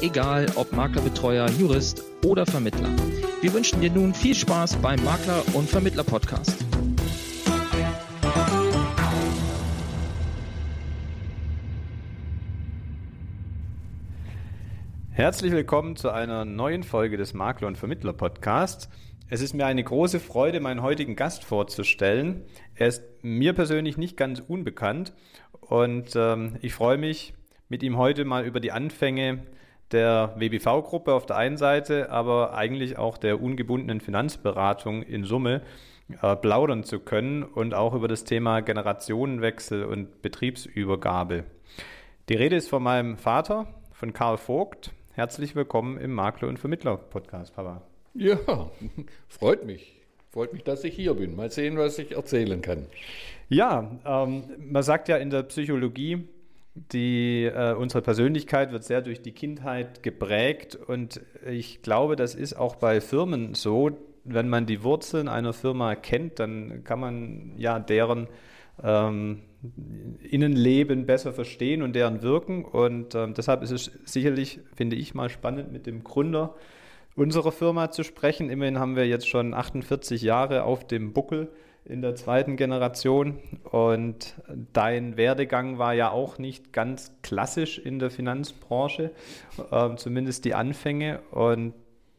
egal ob Maklerbetreuer, Jurist oder Vermittler. Wir wünschen dir nun viel Spaß beim Makler- und Vermittler-Podcast. Herzlich willkommen zu einer neuen Folge des Makler- und Vermittler-Podcasts. Es ist mir eine große Freude, meinen heutigen Gast vorzustellen. Er ist mir persönlich nicht ganz unbekannt und ähm, ich freue mich, mit ihm heute mal über die Anfänge der WBV-Gruppe auf der einen Seite, aber eigentlich auch der ungebundenen Finanzberatung in Summe äh, plaudern zu können und auch über das Thema Generationenwechsel und Betriebsübergabe. Die Rede ist von meinem Vater, von Karl Vogt. Herzlich willkommen im Makler- und Vermittler-Podcast, Papa. Ja, freut mich. Freut mich, dass ich hier bin. Mal sehen, was ich erzählen kann. Ja, ähm, man sagt ja in der Psychologie, die, äh, unsere Persönlichkeit wird sehr durch die Kindheit geprägt und ich glaube, das ist auch bei Firmen so. Wenn man die Wurzeln einer Firma kennt, dann kann man ja deren ähm, Innenleben besser verstehen und deren Wirken. Und ähm, deshalb ist es sicherlich, finde ich, mal spannend mit dem Gründer unserer Firma zu sprechen. Immerhin haben wir jetzt schon 48 Jahre auf dem Buckel in der zweiten Generation und dein Werdegang war ja auch nicht ganz klassisch in der Finanzbranche, äh, zumindest die Anfänge. Und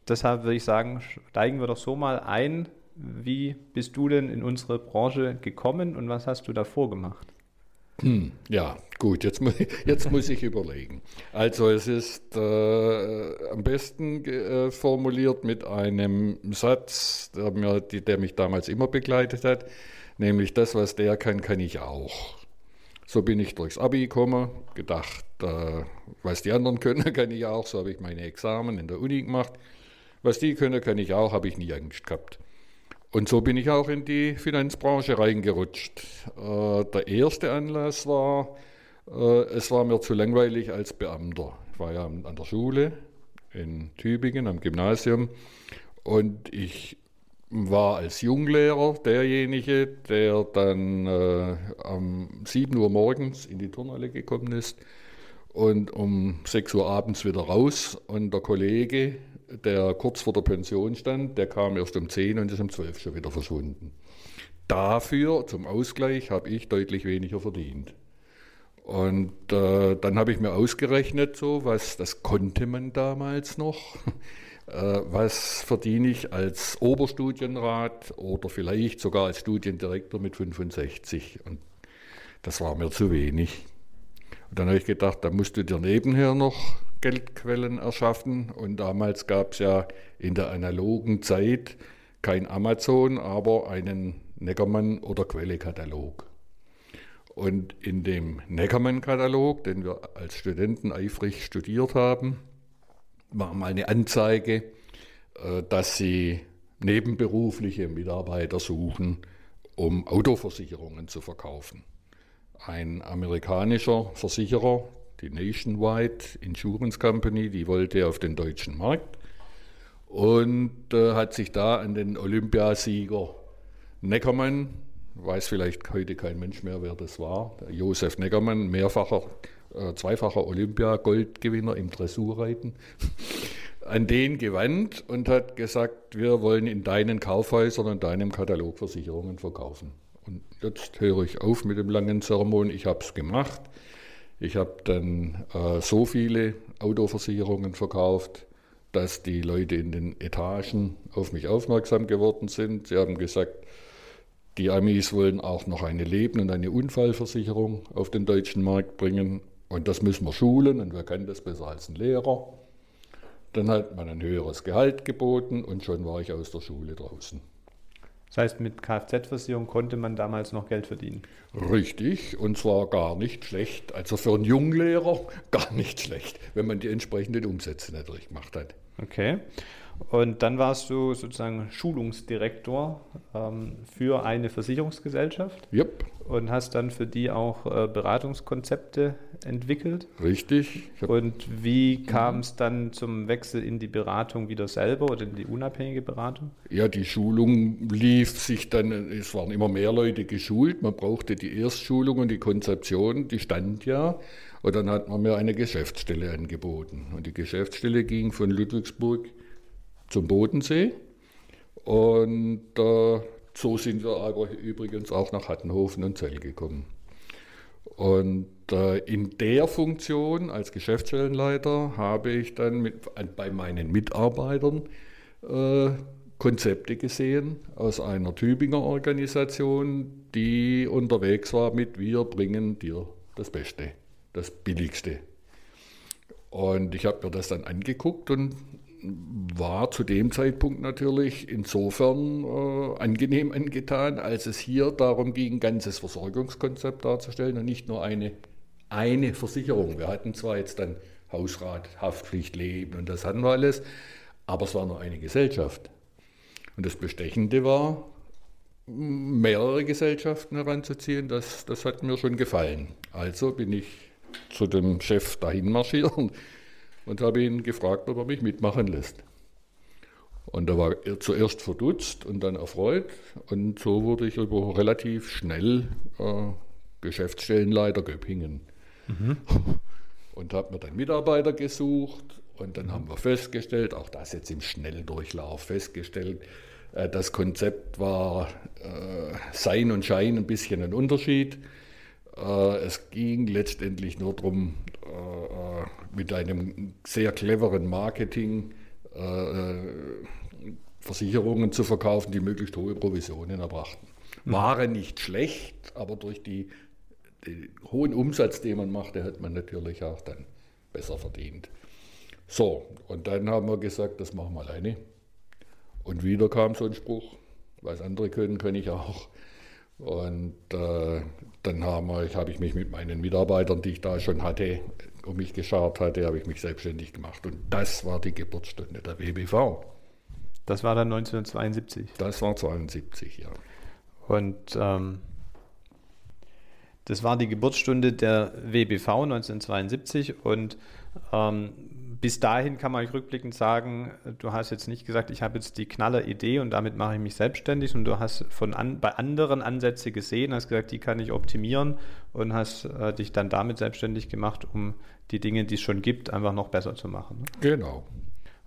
deshalb würde ich sagen, steigen wir doch so mal ein. Wie bist du denn in unsere Branche gekommen und was hast du davor gemacht? Hm, ja, gut, jetzt, mu jetzt muss ich überlegen. Also es ist äh, am besten äh, formuliert mit einem Satz, der, mir, der mich damals immer begleitet hat, nämlich das, was der kann, kann ich auch. So bin ich durchs Abi gekommen, gedacht, äh, was die anderen können, kann ich auch. So habe ich meine Examen in der Uni gemacht. Was die können, kann ich auch, habe ich nie Angst gehabt. Und so bin ich auch in die Finanzbranche reingerutscht. Äh, der erste Anlass war, äh, es war mir zu langweilig als Beamter. Ich war ja an der Schule in Tübingen am Gymnasium und ich war als Junglehrer derjenige, der dann äh, um 7 Uhr morgens in die Turnhalle gekommen ist und um 6 Uhr abends wieder raus und der Kollege der kurz vor der Pension stand, der kam erst um 10 und ist um 12 schon wieder verschwunden. Dafür, zum Ausgleich, habe ich deutlich weniger verdient. Und äh, dann habe ich mir ausgerechnet, so was, das konnte man damals noch, äh, was verdiene ich als Oberstudienrat oder vielleicht sogar als Studiendirektor mit 65. Und das war mir zu wenig. Und dann habe ich gedacht, da musst du dir nebenher noch Geldquellen erschaffen. Und damals gab es ja in der analogen Zeit kein Amazon, aber einen Neckermann- oder Quelle-Katalog. Und in dem Neckermann-Katalog, den wir als Studenten eifrig studiert haben, war mal eine Anzeige, äh, dass sie nebenberufliche Mitarbeiter suchen, um Autoversicherungen zu verkaufen. Ein amerikanischer Versicherer, die Nationwide Insurance Company, die wollte auf den deutschen Markt und äh, hat sich da an den Olympiasieger Neckermann, weiß vielleicht heute kein Mensch mehr, wer das war, Josef Neckermann, mehrfacher, äh, zweifacher Olympiagoldgewinner im Dressurreiten, an den gewandt und hat gesagt, wir wollen in deinen Kaufhäusern und deinem Katalog Versicherungen verkaufen. Und jetzt höre ich auf mit dem langen Sermon, ich habe es gemacht. Ich habe dann äh, so viele Autoversicherungen verkauft, dass die Leute in den Etagen auf mich aufmerksam geworden sind. Sie haben gesagt, die Amis wollen auch noch eine Leben- und eine Unfallversicherung auf den deutschen Markt bringen. Und das müssen wir schulen und wer kann das besser als ein Lehrer? Dann hat man ein höheres Gehalt geboten und schon war ich aus der Schule draußen. Das heißt, mit Kfz-Versicherung konnte man damals noch Geld verdienen. Richtig, und zwar gar nicht schlecht. Also für einen Junglehrer gar nicht schlecht, wenn man die entsprechenden Umsätze natürlich gemacht hat. Okay. Und dann warst du sozusagen Schulungsdirektor ähm, für eine Versicherungsgesellschaft. Yep. Und hast dann für die auch äh, Beratungskonzepte entwickelt. Richtig. Und wie kam es dann zum Wechsel in die Beratung wieder selber oder in die unabhängige Beratung? Ja, die Schulung lief sich dann, es waren immer mehr Leute geschult. Man brauchte die Erstschulung und die Konzeption, die stand ja. Und dann hat man mir eine Geschäftsstelle angeboten. Und die Geschäftsstelle ging von Ludwigsburg zum Bodensee. Und äh, so sind wir aber übrigens auch nach Hattenhofen und Zell gekommen. Und äh, in der Funktion als Geschäftsstellenleiter habe ich dann mit, bei meinen Mitarbeitern äh, Konzepte gesehen aus einer Tübinger Organisation, die unterwegs war mit Wir bringen dir das Beste, das Billigste. Und ich habe mir das dann angeguckt und war zu dem Zeitpunkt natürlich insofern äh, angenehm angetan, als es hier darum ging, ein ganzes Versorgungskonzept darzustellen und nicht nur eine, eine Versicherung. Wir hatten zwar jetzt dann Hausrat, Haftpflicht, Leben und das hatten wir alles, aber es war nur eine Gesellschaft. Und das Bestechende war, mehrere Gesellschaften heranzuziehen, das, das hat mir schon gefallen. Also bin ich zu dem Chef dahin marschiert und habe ihn gefragt, ob er mich mitmachen lässt. Und da war er zuerst verdutzt und dann erfreut. Und so wurde ich über relativ schnell äh, Geschäftsstellenleiter Göppingen. Mhm. Und habe mir dann Mitarbeiter gesucht. Und dann haben wir festgestellt, auch das jetzt im Schnelldurchlauf festgestellt, äh, das Konzept war äh, Sein und Schein ein bisschen ein Unterschied. Äh, es ging letztendlich nur darum, mit einem sehr cleveren Marketing Versicherungen zu verkaufen, die möglichst hohe Provisionen erbrachten. Mhm. Waren nicht schlecht, aber durch die, den hohen Umsatz, den man machte, hat man natürlich auch dann besser verdient. So, und dann haben wir gesagt, das machen wir alleine. Und wieder kam so ein Spruch, was andere können, kann ich auch. Und äh, dann habe hab ich mich mit meinen Mitarbeitern, die ich da schon hatte, um mich geschart hatte, habe ich mich selbstständig gemacht. Und das war die Geburtsstunde der WBV. Das war dann 1972? Das war 72, ja. Und ähm, das war die Geburtsstunde der WBV 1972 und ähm, bis dahin kann man rückblickend sagen, du hast jetzt nicht gesagt, ich habe jetzt die knaller Idee und damit mache ich mich selbstständig und du hast von an, bei anderen Ansätze gesehen, hast gesagt, die kann ich optimieren und hast äh, dich dann damit selbstständig gemacht, um die Dinge, die es schon gibt, einfach noch besser zu machen. Ne? Genau.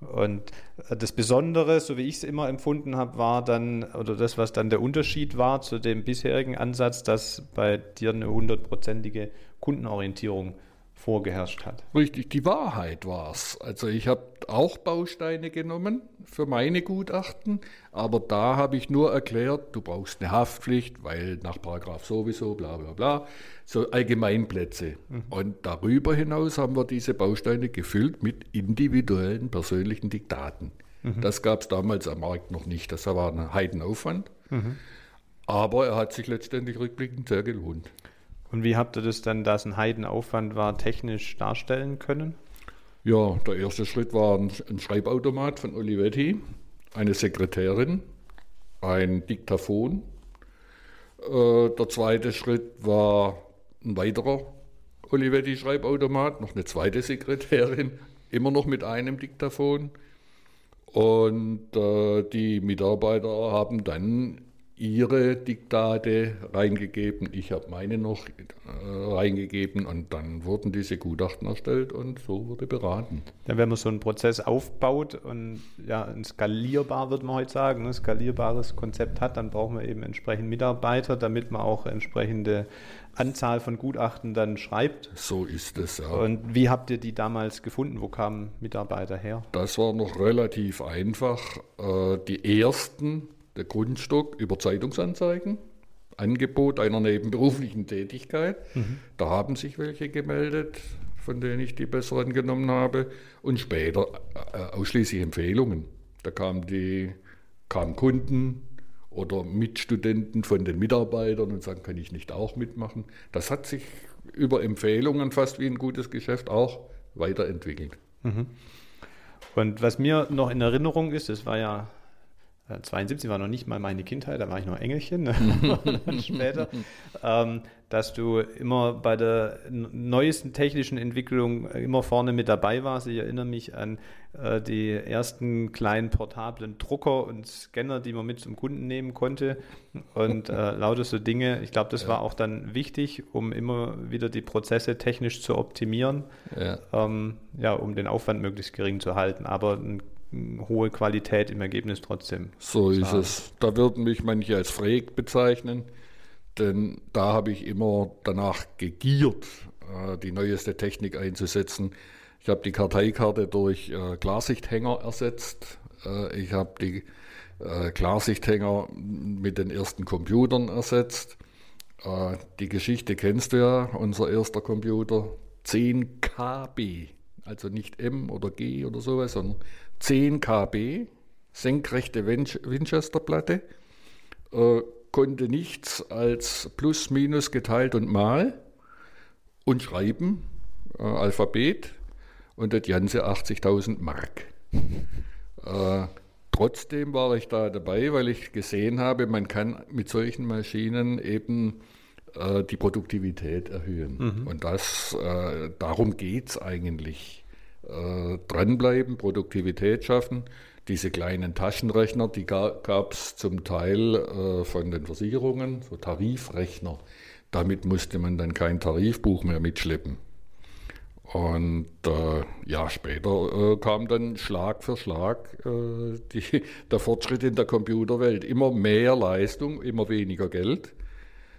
Und äh, das Besondere, so wie ich es immer empfunden habe, war dann, oder das, was dann der Unterschied war zu dem bisherigen Ansatz, dass bei dir eine hundertprozentige Kundenorientierung vorgeherrscht hat. Richtig, die Wahrheit war es. Also ich habe auch Bausteine genommen für meine Gutachten, aber da habe ich nur erklärt, du brauchst eine Haftpflicht, weil nach Paragraph sowieso, bla bla bla, so Allgemeinplätze. Mhm. Und darüber hinaus haben wir diese Bausteine gefüllt mit individuellen persönlichen Diktaten. Mhm. Das gab es damals am Markt noch nicht, das war ein Heidenaufwand. Mhm. Aber er hat sich letztendlich rückblickend sehr gelohnt. Und wie habt ihr das dann, da es ein Heidenaufwand war, technisch darstellen können? Ja, der erste Schritt war ein, ein Schreibautomat von Olivetti, eine Sekretärin, ein Diktaphon. Äh, der zweite Schritt war ein weiterer Olivetti-Schreibautomat, noch eine zweite Sekretärin, immer noch mit einem Diktaphon. Und äh, die Mitarbeiter haben dann ihre Diktate reingegeben, ich habe meine noch äh, reingegeben und dann wurden diese Gutachten erstellt und so wurde beraten. Ja, wenn man so einen Prozess aufbaut und ja, ein skalierbar, würde man heute sagen, ein ne, skalierbares Konzept hat, dann braucht man eben entsprechend Mitarbeiter, damit man auch entsprechende Anzahl von Gutachten dann schreibt. So ist es, ja. Und wie habt ihr die damals gefunden? Wo kamen Mitarbeiter her? Das war noch relativ einfach. Äh, die ersten der Grundstock über Zeitungsanzeigen, Angebot einer nebenberuflichen Tätigkeit. Mhm. Da haben sich welche gemeldet, von denen ich die besseren genommen habe. Und später äh, ausschließlich Empfehlungen. Da kamen die kamen Kunden oder Mitstudenten von den Mitarbeitern und sagen, kann ich nicht auch mitmachen. Das hat sich über Empfehlungen fast wie ein gutes Geschäft auch weiterentwickelt. Mhm. Und was mir noch in Erinnerung ist, das war ja 72 äh, war noch nicht mal meine Kindheit, da war ich noch Engelchen, ne? später, ähm, dass du immer bei der neuesten technischen Entwicklung immer vorne mit dabei warst. Ich erinnere mich an äh, die ersten kleinen portablen Drucker und Scanner, die man mit zum Kunden nehmen konnte und äh, lauter so Dinge. Ich glaube, das ja. war auch dann wichtig, um immer wieder die Prozesse technisch zu optimieren, ja, ähm, ja um den Aufwand möglichst gering zu halten. Aber ein hohe Qualität im Ergebnis trotzdem. So ist es. Da würden mich manche als Freak bezeichnen, denn da habe ich immer danach gegiert, äh, die neueste Technik einzusetzen. Ich habe die Karteikarte durch äh, Klarsichthänger ersetzt. Äh, ich habe die Klarsichthänger mit den ersten Computern ersetzt. Die Geschichte kennst du ja, unser erster Computer, 10 KB, also nicht M oder G oder sowas, sondern 10 KB, senkrechte Winchester-Platte, äh, konnte nichts als Plus, Minus geteilt und Mal und schreiben, äh, Alphabet und das Ganze 80.000 Mark. äh, trotzdem war ich da dabei, weil ich gesehen habe, man kann mit solchen Maschinen eben äh, die Produktivität erhöhen. Mhm. Und das, äh, darum geht es eigentlich äh, dranbleiben, Produktivität schaffen. Diese kleinen Taschenrechner, die gab es zum Teil äh, von den Versicherungen, so Tarifrechner. Damit musste man dann kein Tarifbuch mehr mitschleppen. Und äh, ja, später äh, kam dann Schlag für Schlag äh, die, der Fortschritt in der Computerwelt. Immer mehr Leistung, immer weniger Geld.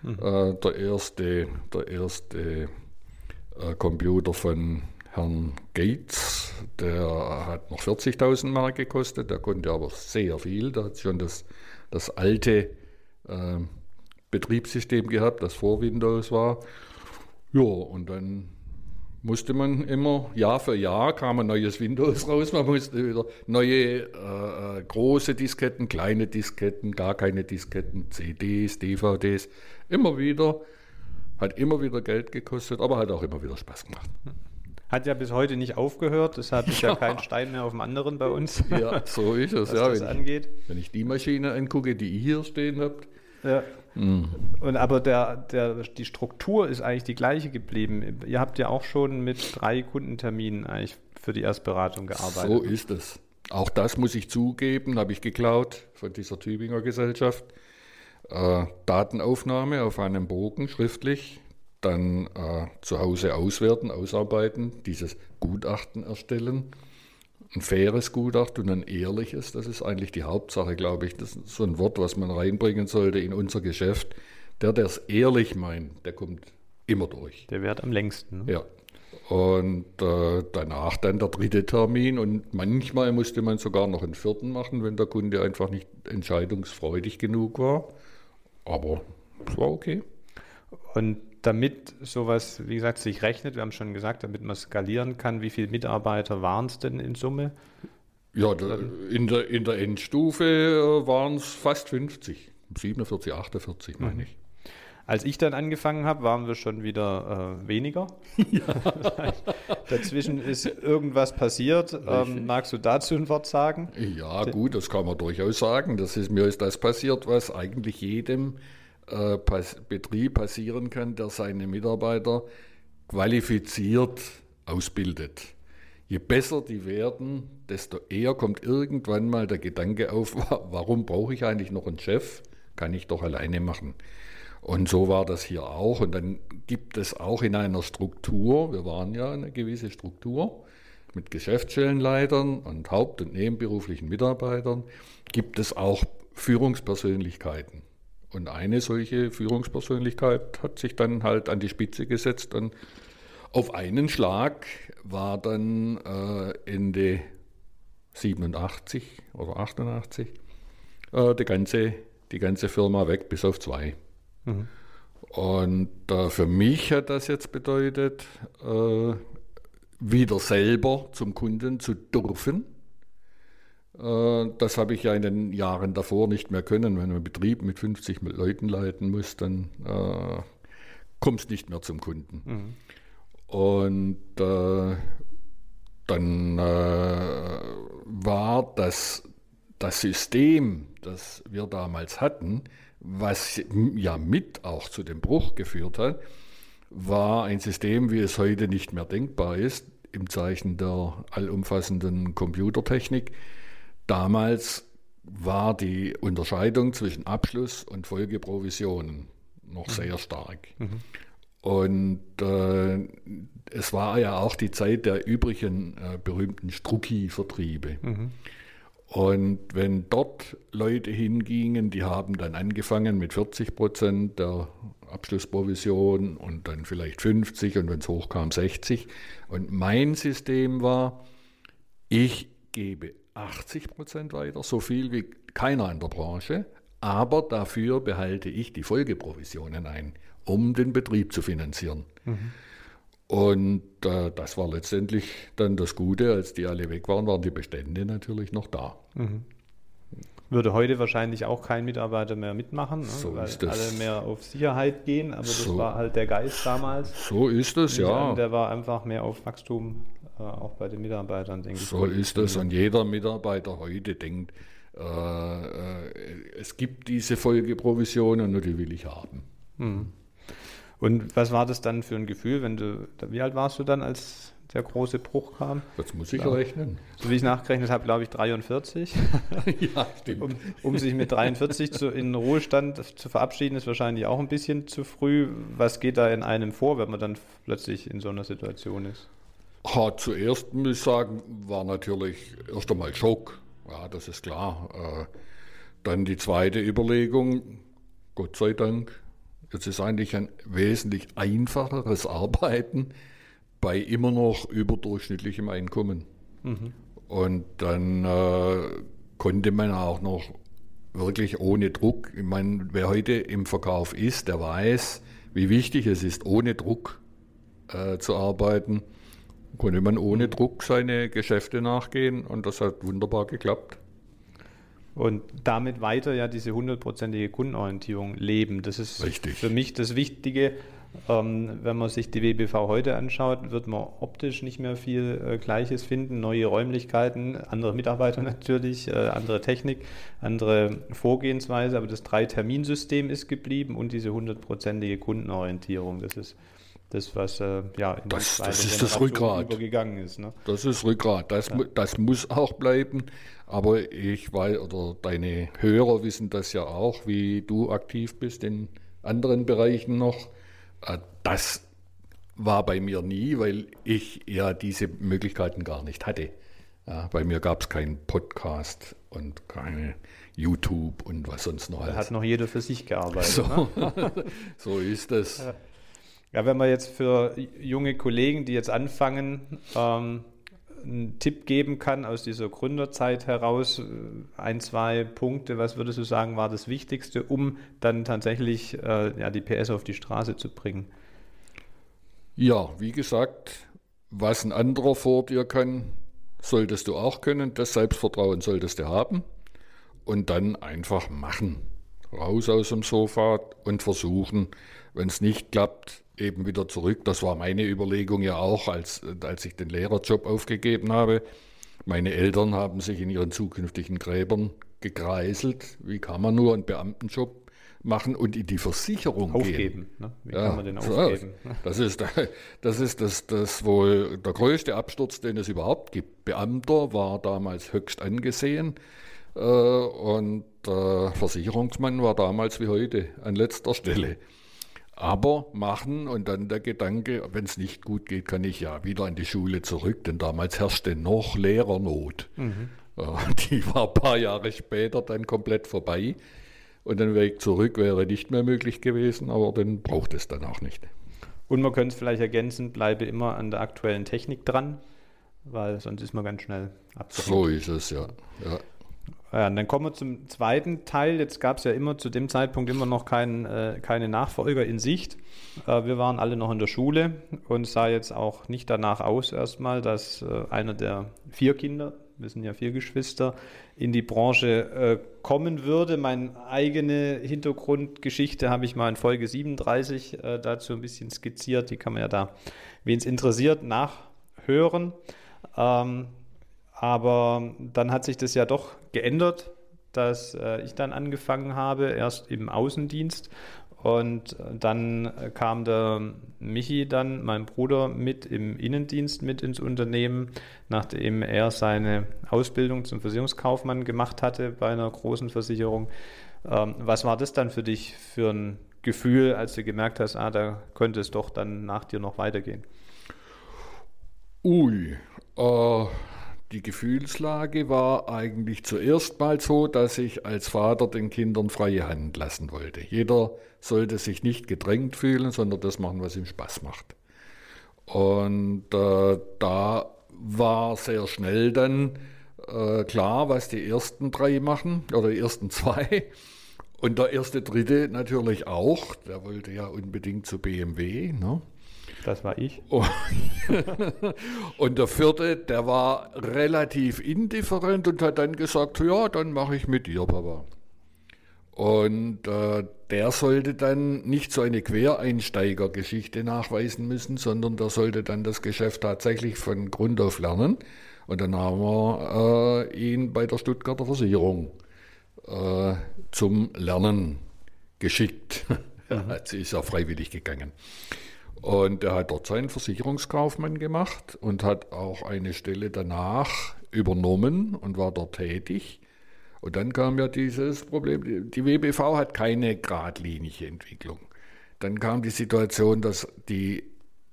Mhm. Äh, der erste, der erste äh, Computer von Herrn Gates, der hat noch 40.000 Mark gekostet, der konnte aber sehr viel, der hat schon das, das alte äh, Betriebssystem gehabt, das vor Windows war. Ja, und dann musste man immer, Jahr für Jahr kam ein neues Windows raus, man musste wieder neue äh, äh große Disketten, kleine Disketten, gar keine Disketten, CDs, DVDs, immer wieder, hat immer wieder Geld gekostet, aber hat auch immer wieder Spaß gemacht. Hat ja bis heute nicht aufgehört, deshalb ist ja, ja kein Stein mehr auf dem anderen bei uns. Ja, so ist es, ja, das wenn angeht. Ich, wenn ich die Maschine angucke, die ihr hier stehen habt. Ja. Mhm. Und aber der, der, die Struktur ist eigentlich die gleiche geblieben. Ihr habt ja auch schon mit drei Kundenterminen eigentlich für die Erstberatung gearbeitet. So ist es. Auch das muss ich zugeben, habe ich geklaut von dieser Tübinger Gesellschaft. Äh, Datenaufnahme auf einem Bogen schriftlich dann äh, zu Hause auswerten, ausarbeiten, dieses Gutachten erstellen. Ein faires Gutachten und ein ehrliches, das ist eigentlich die Hauptsache, glaube ich. Das ist so ein Wort, was man reinbringen sollte in unser Geschäft. Der, der es ehrlich meint, der kommt immer durch. Der währt am längsten. Ne? Ja. Und äh, danach dann der dritte Termin und manchmal musste man sogar noch einen vierten machen, wenn der Kunde einfach nicht entscheidungsfreudig genug war. Aber es war okay. Und damit sowas, wie gesagt, sich rechnet, wir haben schon gesagt, damit man skalieren kann, wie viele Mitarbeiter waren es denn in Summe? Ja, in der, in der Endstufe äh, waren es fast 50, 47, 48 meine mhm. ich. Als ich dann angefangen habe, waren wir schon wieder äh, weniger. Ja. Dazwischen ist irgendwas passiert. Ähm, magst du dazu ein Wort sagen? Ja, gut, das kann man durchaus sagen. Das ist, mir ist das passiert, was eigentlich jedem äh, Betrieb passieren kann, der seine Mitarbeiter qualifiziert ausbildet. Je besser die werden, desto eher kommt irgendwann mal der Gedanke auf, warum brauche ich eigentlich noch einen Chef? Kann ich doch alleine machen. Und so war das hier auch. Und dann gibt es auch in einer Struktur, wir waren ja eine gewisse Struktur mit Geschäftsstellenleitern und haupt- und nebenberuflichen Mitarbeitern, gibt es auch Führungspersönlichkeiten. Und eine solche Führungspersönlichkeit hat sich dann halt an die Spitze gesetzt und auf einen Schlag war dann äh, Ende 87 oder 88 äh, die, ganze, die ganze Firma weg, bis auf zwei. Mhm. Und äh, für mich hat das jetzt bedeutet, äh, wieder selber zum Kunden zu dürfen. Äh, das habe ich ja in den Jahren davor nicht mehr können. Wenn man einen Betrieb mit 50 Leuten leiten muss, dann äh, kommst nicht mehr zum Kunden. Mhm. Und äh, dann äh, war das, das System, das wir damals hatten, was ja mit auch zu dem Bruch geführt hat, war ein System, wie es heute nicht mehr denkbar ist, im Zeichen der allumfassenden Computertechnik. Damals war die Unterscheidung zwischen Abschluss und Folgeprovisionen noch mhm. sehr stark. Mhm. Und äh, es war ja auch die Zeit der übrigen äh, berühmten Strucki-Vertriebe. Mhm. Und wenn dort Leute hingingen, die haben dann angefangen mit 40 Prozent der Abschlussprovision und dann vielleicht 50 und wenn es hochkam 60. Und mein System war, ich gebe 80 Prozent weiter, so viel wie keiner in der Branche, aber dafür behalte ich die Folgeprovisionen ein, um den Betrieb zu finanzieren. Mhm. Und äh, das war letztendlich dann das Gute, als die alle weg waren, waren die Bestände natürlich noch da. Mhm. Würde heute wahrscheinlich auch kein Mitarbeiter mehr mitmachen, ne? so weil alle mehr auf Sicherheit gehen, aber das war halt der Geist damals. So ist es, ja. Der war einfach mehr auf Wachstum, äh, auch bei den Mitarbeitern, denke so ich. So ist es und jeder Mitarbeiter heute denkt, äh, äh, es gibt diese Folgeprovisionen und die will ich haben. Mhm. Und was war das dann für ein Gefühl, wenn du, wie alt warst du dann, als der große Bruch kam? Das muss ich ja. rechnen. So wie ich nachgerechnet habe, glaube ich 43. ja, stimmt. Um, um, sich mit 43 zu, in Ruhestand zu verabschieden, ist wahrscheinlich auch ein bisschen zu früh. Was geht da in einem vor, wenn man dann plötzlich in so einer Situation ist? Ha, zuerst muss ich sagen, war natürlich erst einmal Schock. Ja, das ist klar. Äh, dann die zweite Überlegung, Gott sei Dank, Jetzt ist eigentlich ein wesentlich einfacheres Arbeiten bei immer noch überdurchschnittlichem Einkommen. Mhm. Und dann äh, konnte man auch noch wirklich ohne Druck, ich meine, wer heute im Verkauf ist, der weiß, wie wichtig es ist, ohne Druck äh, zu arbeiten, konnte man ohne Druck seine Geschäfte nachgehen und das hat wunderbar geklappt und damit weiter ja diese hundertprozentige Kundenorientierung leben. Das ist Richtig. für mich das Wichtige. Ähm, wenn man sich die WBV heute anschaut, wird man optisch nicht mehr viel äh, Gleiches finden. Neue Räumlichkeiten, andere Mitarbeiter natürlich, äh, andere Technik, andere Vorgehensweise, aber das Drei-Terminsystem ist geblieben und diese hundertprozentige Kundenorientierung. Das ist das, was äh, ja in das, das ist das Rückgrat. übergegangen ist. Ne? Das ist Rückgrat. Das, ja. das muss auch bleiben. Aber ich weiß, oder deine Hörer wissen das ja auch, wie du aktiv bist in anderen Bereichen noch. Äh, das war bei mir nie, weil ich ja diese Möglichkeiten gar nicht hatte. Ja, bei mir gab es keinen Podcast und keine YouTube und was sonst noch. Da hat noch jeder für sich gearbeitet. So, ne? so ist es. Ja. wenn wir jetzt für junge Kollegen, die jetzt anfangen, ähm, einen Tipp geben kann aus dieser Gründerzeit heraus, äh, ein, zwei Punkte, was würdest du sagen, war das Wichtigste, um dann tatsächlich äh, ja, die PS auf die Straße zu bringen? Ja, wie gesagt, was ein anderer vor dir kann, solltest du auch können. Das Selbstvertrauen solltest du haben. Und dann einfach machen. Raus aus dem Sofa und versuchen. Wenn es nicht klappt, eben wieder zurück. Das war meine Überlegung ja auch, als, als ich den Lehrerjob aufgegeben habe. Meine Eltern haben sich in ihren zukünftigen Gräbern gekreiselt. Wie kann man nur einen Beamtenjob machen und in die Versicherung aufgeben, gehen? Ne? Wie ja, kann man den aufgeben? Das ist, das, ist das, das wohl der größte Absturz, den es überhaupt gibt. Beamter war damals höchst angesehen äh, und äh, Versicherungsmann war damals wie heute an letzter Stelle. Aber machen und dann der Gedanke, wenn es nicht gut geht, kann ich ja wieder in die Schule zurück, denn damals herrschte noch Lehrernot. Mhm. Die war ein paar Jahre später dann komplett vorbei und ein Weg zurück wäre nicht mehr möglich gewesen, aber den braucht es dann auch nicht. Und man könnte es vielleicht ergänzen, bleibe immer an der aktuellen Technik dran, weil sonst ist man ganz schnell abgehängt. So ist es, ja. ja. Ja, und dann kommen wir zum zweiten Teil. Jetzt gab es ja immer zu dem Zeitpunkt immer noch kein, äh, keine Nachfolger in Sicht. Äh, wir waren alle noch in der Schule und sah jetzt auch nicht danach aus erstmal, dass äh, einer der vier Kinder wir sind ja vier Geschwister, in die Branche äh, kommen würde. Meine eigene Hintergrundgeschichte habe ich mal in Folge 37 äh, dazu ein bisschen skizziert. Die kann man ja da, wen es interessiert, nachhören. Ähm, aber dann hat sich das ja doch geändert, dass äh, ich dann angefangen habe, erst im Außendienst und dann kam der Michi dann, mein Bruder, mit im Innendienst mit ins Unternehmen, nachdem er seine Ausbildung zum Versicherungskaufmann gemacht hatte bei einer großen Versicherung. Ähm, was war das dann für dich für ein Gefühl, als du gemerkt hast, ah, da könnte es doch dann nach dir noch weitergehen? Ui, äh, die Gefühlslage war eigentlich zuerst mal so, dass ich als Vater den Kindern freie Hand lassen wollte. Jeder sollte sich nicht gedrängt fühlen, sondern das machen, was ihm Spaß macht. Und äh, da war sehr schnell dann äh, klar, was die ersten drei machen oder die ersten zwei. Und der erste Dritte natürlich auch. Der wollte ja unbedingt zu BMW. Ne? Das war ich. und der vierte, der war relativ indifferent und hat dann gesagt, ja, dann mache ich mit dir, Papa. Und äh, der sollte dann nicht so eine Quereinsteigergeschichte nachweisen müssen, sondern der sollte dann das Geschäft tatsächlich von Grund auf lernen. Und dann haben wir äh, ihn bei der Stuttgarter Versicherung äh, zum Lernen geschickt. Mhm. Jetzt ist er freiwillig gegangen. Und er hat dort seinen Versicherungskaufmann gemacht und hat auch eine Stelle danach übernommen und war dort tätig. Und dann kam ja dieses Problem, die WBV hat keine geradlinige Entwicklung. Dann kam die Situation, dass die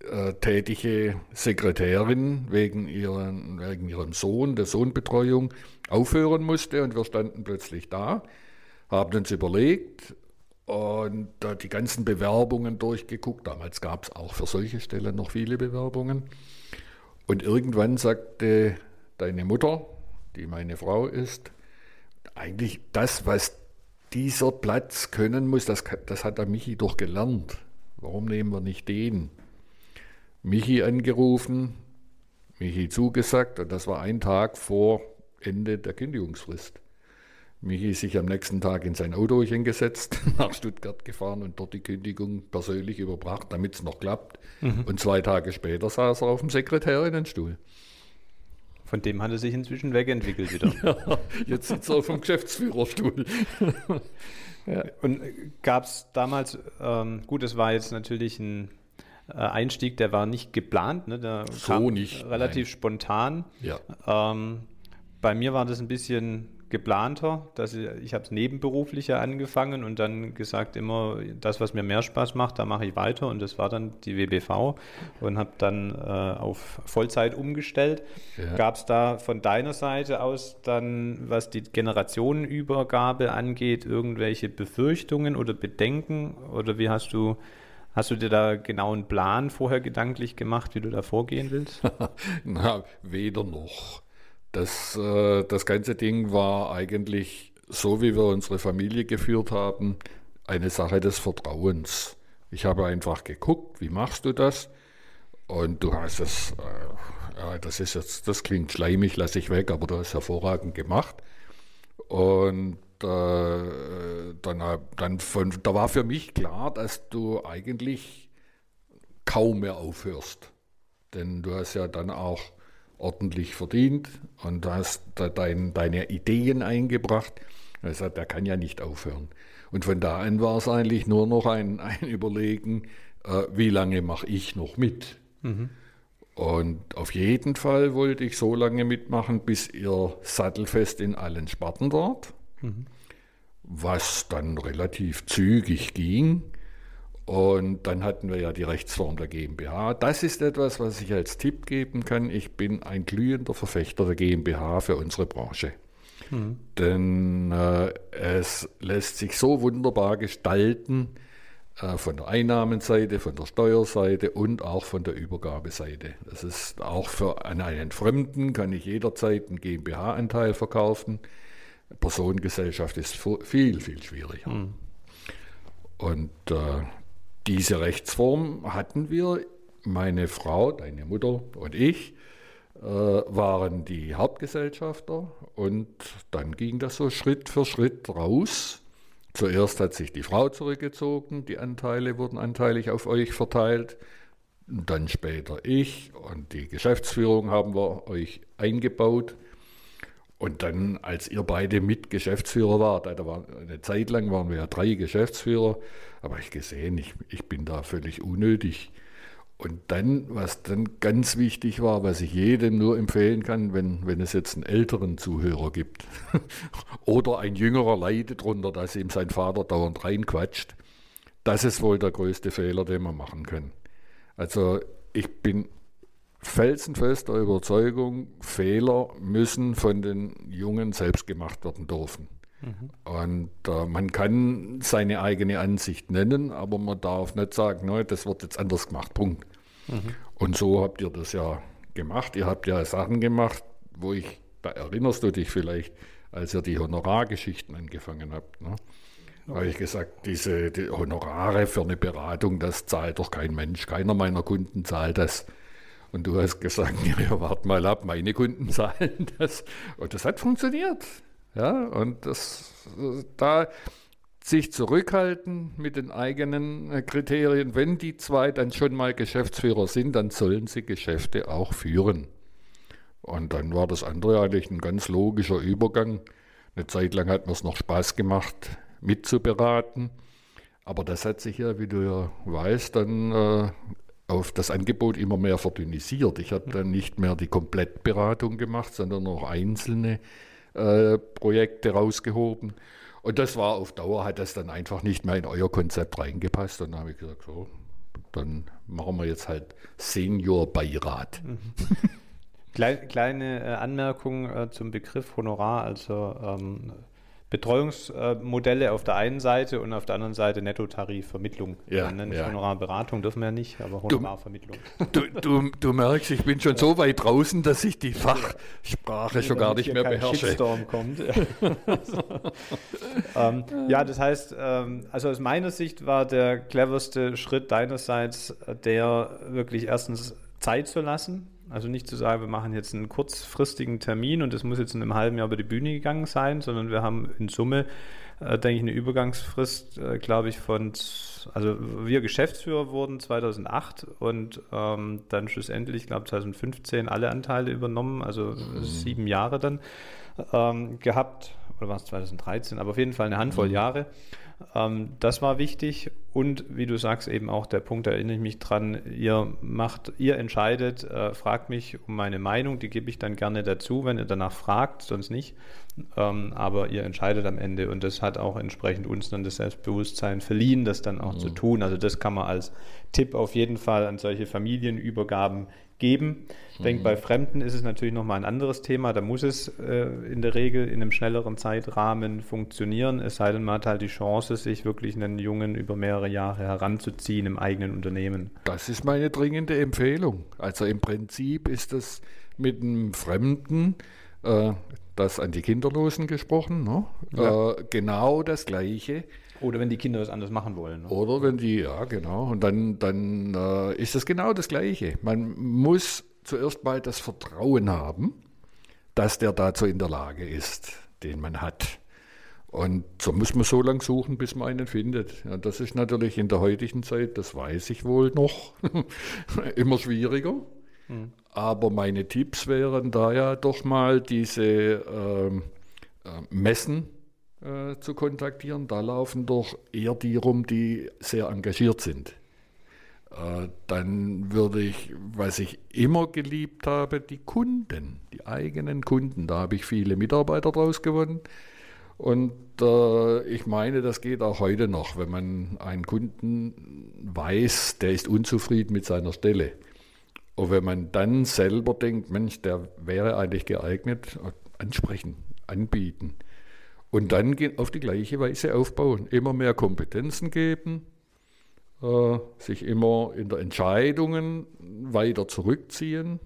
äh, tätige Sekretärin wegen, ihren, wegen ihrem Sohn, der Sohnbetreuung, aufhören musste und wir standen plötzlich da, haben uns überlegt, und da die ganzen Bewerbungen durchgeguckt. Damals gab es auch für solche Stellen noch viele Bewerbungen. Und irgendwann sagte deine Mutter, die meine Frau ist, eigentlich das, was dieser Platz können muss, das, das hat der Michi doch gelernt. Warum nehmen wir nicht den? Michi angerufen, Michi zugesagt und das war ein Tag vor Ende der Kündigungsfrist. Michi sich am nächsten Tag in sein Auto hingesetzt, nach Stuttgart gefahren und dort die Kündigung persönlich überbracht, damit es noch klappt. Mhm. Und zwei Tage später saß er auf dem Sekretärinnenstuhl. Von dem hat er sich inzwischen wegentwickelt wieder. ja, jetzt sitzt er auf dem Geschäftsführerstuhl. ja. Und gab es damals, ähm, gut, es war jetzt natürlich ein äh, Einstieg, der war nicht geplant, ne? der so nicht, relativ nein. spontan. Ja. Ähm, bei mir war das ein bisschen geplanter. Dass ich ich habe es nebenberuflicher angefangen und dann gesagt, immer das, was mir mehr Spaß macht, da mache ich weiter. Und das war dann die WBV und habe dann äh, auf Vollzeit umgestellt. Ja. Gab es da von deiner Seite aus dann, was die Generationenübergabe angeht, irgendwelche Befürchtungen oder Bedenken? Oder wie hast du Hast du dir da genau einen Plan vorher gedanklich gemacht, wie du da vorgehen willst? Na, weder noch. Das, äh, das ganze Ding war eigentlich, so wie wir unsere Familie geführt haben, eine Sache des Vertrauens. Ich habe einfach geguckt, wie machst du das? Und du hast es, äh, ja, das ist jetzt, das klingt schleimig, lasse ich weg, aber du hast hervorragend gemacht. Und äh, dann, dann von, da war für mich klar, dass du eigentlich kaum mehr aufhörst. Denn du hast ja dann auch ordentlich verdient und hast dein, deine Ideen eingebracht. Er sagt, der kann ja nicht aufhören. Und von da an war es eigentlich nur noch ein, ein Überlegen, äh, wie lange mache ich noch mit? Mhm. Und auf jeden Fall wollte ich so lange mitmachen, bis ihr sattelfest in allen Sparten dort, mhm. was dann relativ zügig ging. Und dann hatten wir ja die Rechtsform der GmbH. Das ist etwas, was ich als Tipp geben kann. Ich bin ein glühender Verfechter der GmbH für unsere Branche. Mhm. Denn äh, es lässt sich so wunderbar gestalten äh, von der Einnahmenseite, von der Steuerseite und auch von der Übergabeseite. Das ist auch für an einen Fremden kann ich jederzeit einen GmbH-Anteil verkaufen. Personengesellschaft ist viel, viel schwieriger. Mhm. Und äh, diese Rechtsform hatten wir, meine Frau, deine Mutter und ich, äh, waren die Hauptgesellschafter und dann ging das so Schritt für Schritt raus. Zuerst hat sich die Frau zurückgezogen, die Anteile wurden anteilig auf euch verteilt, dann später ich und die Geschäftsführung haben wir euch eingebaut. Und dann, als ihr beide mit Geschäftsführer wart, da war eine Zeit lang waren wir ja drei Geschäftsführer, aber ich gesehen, ich, ich bin da völlig unnötig. Und dann, was dann ganz wichtig war, was ich jedem nur empfehlen kann, wenn, wenn es jetzt einen älteren Zuhörer gibt oder ein jüngerer leidet darunter, dass ihm sein Vater dauernd reinquatscht, das ist wohl der größte Fehler, den man machen kann. Also ich bin felsenfester Überzeugung, Fehler müssen von den Jungen selbst gemacht werden dürfen. Mhm. Und äh, man kann seine eigene Ansicht nennen, aber man darf nicht sagen, no, das wird jetzt anders gemacht. Punkt. Mhm. Und so habt ihr das ja gemacht. Ihr habt ja Sachen gemacht, wo ich, da erinnerst du dich vielleicht, als ihr die Honorargeschichten angefangen habt. Ne? Da habe ich gesagt, diese die Honorare für eine Beratung, das zahlt doch kein Mensch. Keiner meiner Kunden zahlt das. Und du hast gesagt, ja, wart mal ab, meine Kunden zahlen das. Und das hat funktioniert. Ja, und das, da sich zurückhalten mit den eigenen äh, Kriterien. Wenn die zwei dann schon mal Geschäftsführer sind, dann sollen sie Geschäfte auch führen. Und dann war das andere eigentlich ein ganz logischer Übergang. Eine Zeit lang hat mir es noch Spaß gemacht, mitzuberaten. Aber das hat sich ja, wie du ja weißt, dann äh, auf das Angebot immer mehr verdünnisiert. Ich habe dann nicht mehr die Komplettberatung gemacht, sondern noch einzelne äh, Projekte rausgehoben. Und das war auf Dauer, hat das dann einfach nicht mehr in euer Konzept reingepasst. Und dann habe ich gesagt, so, dann machen wir jetzt halt Seniorbeirat. Mhm. Kleine äh, Anmerkung äh, zum Begriff Honorar. Also ähm, Betreuungsmodelle auf der einen Seite und auf der anderen Seite Nettotarifvermittlung. Ja, ja. ja. Honorarberatung dürfen wir ja nicht, aber Honorarvermittlung. Du, du, du merkst, ich bin schon ja. so weit draußen, dass ich die Fachsprache schon gar nicht mehr beherrsche. Shitstorm kommt. ähm, ja, das heißt, ähm, also aus meiner Sicht war der cleverste Schritt deinerseits der wirklich erstens Zeit zu lassen, also nicht zu sagen, wir machen jetzt einen kurzfristigen Termin und das muss jetzt in einem halben Jahr über die Bühne gegangen sein, sondern wir haben in Summe, äh, denke ich, eine Übergangsfrist, äh, glaube ich, von, also wir Geschäftsführer wurden 2008 und ähm, dann schlussendlich, ich glaube 2015, alle Anteile übernommen, also mhm. sieben Jahre dann ähm, gehabt, oder war es 2013, aber auf jeden Fall eine Handvoll mhm. Jahre. Ähm, das war wichtig und wie du sagst, eben auch der Punkt, da erinnere ich mich dran, ihr macht, ihr entscheidet, äh, fragt mich um meine Meinung, die gebe ich dann gerne dazu, wenn ihr danach fragt, sonst nicht. Ähm, aber ihr entscheidet am Ende und das hat auch entsprechend uns dann das Selbstbewusstsein verliehen, das dann auch mhm. zu tun. Also das kann man als Tipp auf jeden Fall an solche Familienübergaben geben. Ich denke, bei Fremden ist es natürlich nochmal ein anderes Thema. Da muss es äh, in der Regel in einem schnelleren Zeitrahmen funktionieren, es sei denn, man hat halt die Chance, sich wirklich einen Jungen über mehrere Jahre heranzuziehen im eigenen Unternehmen. Das ist meine dringende Empfehlung. Also im Prinzip ist es mit einem Fremden, äh, das an die Kinderlosen gesprochen, ne? ja. äh, genau das Gleiche. Oder wenn die Kinder was anders machen wollen. Ne? Oder wenn die, ja genau. Und dann, dann äh, ist es genau das Gleiche. Man muss zuerst mal das Vertrauen haben, dass der dazu in der Lage ist, den man hat. Und so muss man so lange suchen, bis man einen findet. Ja, das ist natürlich in der heutigen Zeit, das weiß ich wohl noch, immer schwieriger. Mhm. Aber meine Tipps wären da ja doch mal diese ähm, äh, Messen äh, zu kontaktieren. Da laufen doch eher die rum, die sehr engagiert sind. Äh, dann würde ich, was ich immer geliebt habe, die Kunden, die eigenen Kunden. Da habe ich viele Mitarbeiter draus gewonnen. Und äh, ich meine, das geht auch heute noch, wenn man einen Kunden weiß, der ist unzufrieden mit seiner Stelle. Und wenn man dann selber denkt, Mensch, der wäre eigentlich geeignet, ansprechen, anbieten. Und dann auf die gleiche Weise aufbauen. Immer mehr Kompetenzen geben, äh, sich immer in der Entscheidungen weiter zurückziehen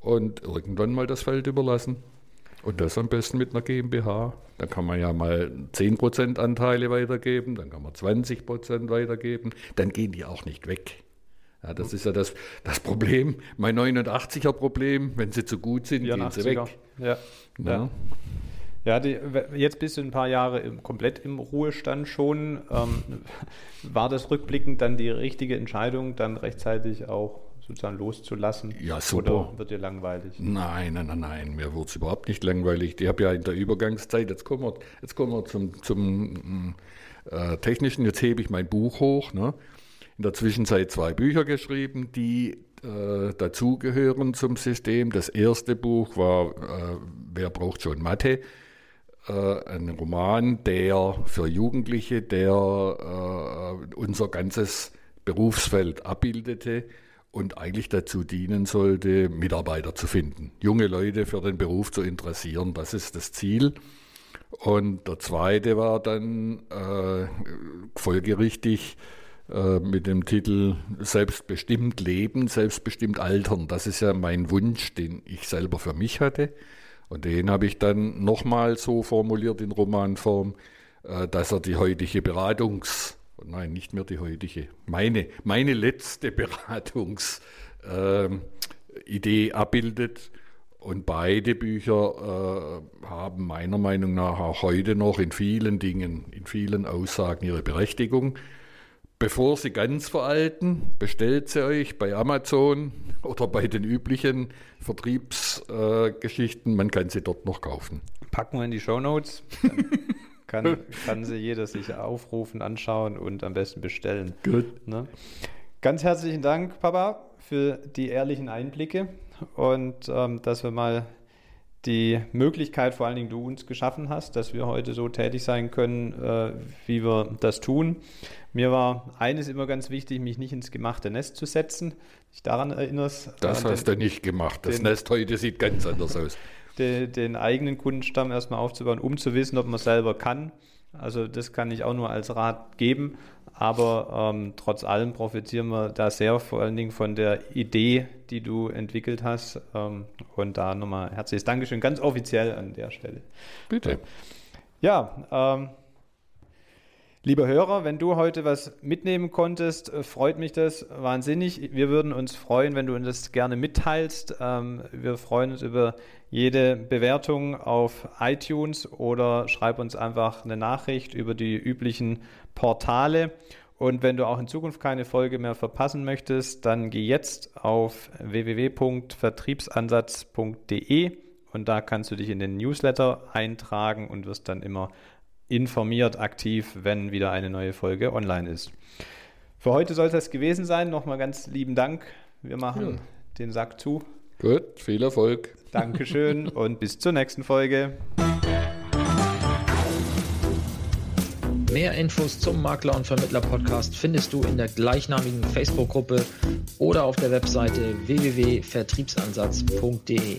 und irgendwann mal das Feld überlassen. Und das am besten mit einer GmbH. Dann kann man ja mal 10% Anteile weitergeben, dann kann man 20% weitergeben. Dann gehen die auch nicht weg. Ja, das ist ja das, das Problem, mein 89er Problem, wenn sie zu gut sind, gehen sie weg. Ja. ja. Ja, die, jetzt bist du ein paar Jahre im, komplett im Ruhestand schon. Ähm, war das rückblickend dann die richtige Entscheidung, dann rechtzeitig auch sozusagen loszulassen? Ja, super. Oder wird dir langweilig? Nein, nein, nein, nein, mir wird es überhaupt nicht langweilig. Ich habe ja in der Übergangszeit, jetzt kommen wir, jetzt kommen wir zum, zum äh, Technischen, jetzt hebe ich mein Buch hoch. Ne? In der Zwischenzeit zwei Bücher geschrieben, die äh, dazugehören zum System. Das erste Buch war äh, Wer braucht schon Mathe? Äh, ein Roman, der für Jugendliche, der äh, unser ganzes Berufsfeld abbildete und eigentlich dazu dienen sollte, Mitarbeiter zu finden, junge Leute für den Beruf zu interessieren. Das ist das Ziel. Und der zweite war dann äh, folgerichtig äh, mit dem Titel Selbstbestimmt Leben, selbstbestimmt Altern. Das ist ja mein Wunsch, den ich selber für mich hatte. Und den habe ich dann nochmal so formuliert in Romanform, äh, dass er die heutige Beratungs- nein, nicht mehr die heutige, meine, meine letzte Beratungsidee ähm, abbildet. Und beide Bücher äh, haben meiner Meinung nach auch heute noch in vielen Dingen, in vielen Aussagen ihre Berechtigung. Bevor sie ganz veralten, bestellt sie euch bei Amazon oder bei den üblichen Vertriebsgeschichten. Äh, Man kann sie dort noch kaufen. Packen wir in die Show Notes. Kann, kann sie jeder sich aufrufen, anschauen und am besten bestellen. Gut. Ne? Ganz herzlichen Dank, Papa, für die ehrlichen Einblicke und ähm, dass wir mal die Möglichkeit, vor allen Dingen du uns geschaffen hast, dass wir heute so tätig sein können, äh, wie wir das tun. Mir war eines immer ganz wichtig, mich nicht ins gemachte Nest zu setzen. Ich daran erinnerst. Das hast den, du nicht gemacht. Das den, Nest heute sieht ganz anders aus. Den, den eigenen Kundenstamm erstmal aufzubauen, um zu wissen, ob man selber kann. Also das kann ich auch nur als Rat geben. Aber ähm, trotz allem profitieren wir da sehr vor allen Dingen von der Idee, die du entwickelt hast. Ähm, und da nochmal herzliches Dankeschön, ganz offiziell an der Stelle. Bitte. Ja, ähm, Lieber Hörer, wenn du heute was mitnehmen konntest, äh, freut mich das wahnsinnig. Wir würden uns freuen, wenn du uns das gerne mitteilst. Ähm, wir freuen uns über jede Bewertung auf iTunes oder schreib uns einfach eine Nachricht über die üblichen Portale. Und wenn du auch in Zukunft keine Folge mehr verpassen möchtest, dann geh jetzt auf www.vertriebsansatz.de und da kannst du dich in den Newsletter eintragen und wirst dann immer informiert aktiv, wenn wieder eine neue Folge online ist. Für heute soll es das gewesen sein. Nochmal ganz lieben Dank. Wir machen ja. den Sack zu. Gut, viel Erfolg. Dankeschön und bis zur nächsten Folge. Mehr Infos zum Makler und Vermittler Podcast findest du in der gleichnamigen Facebook-Gruppe oder auf der Webseite www.vertriebsansatz.de.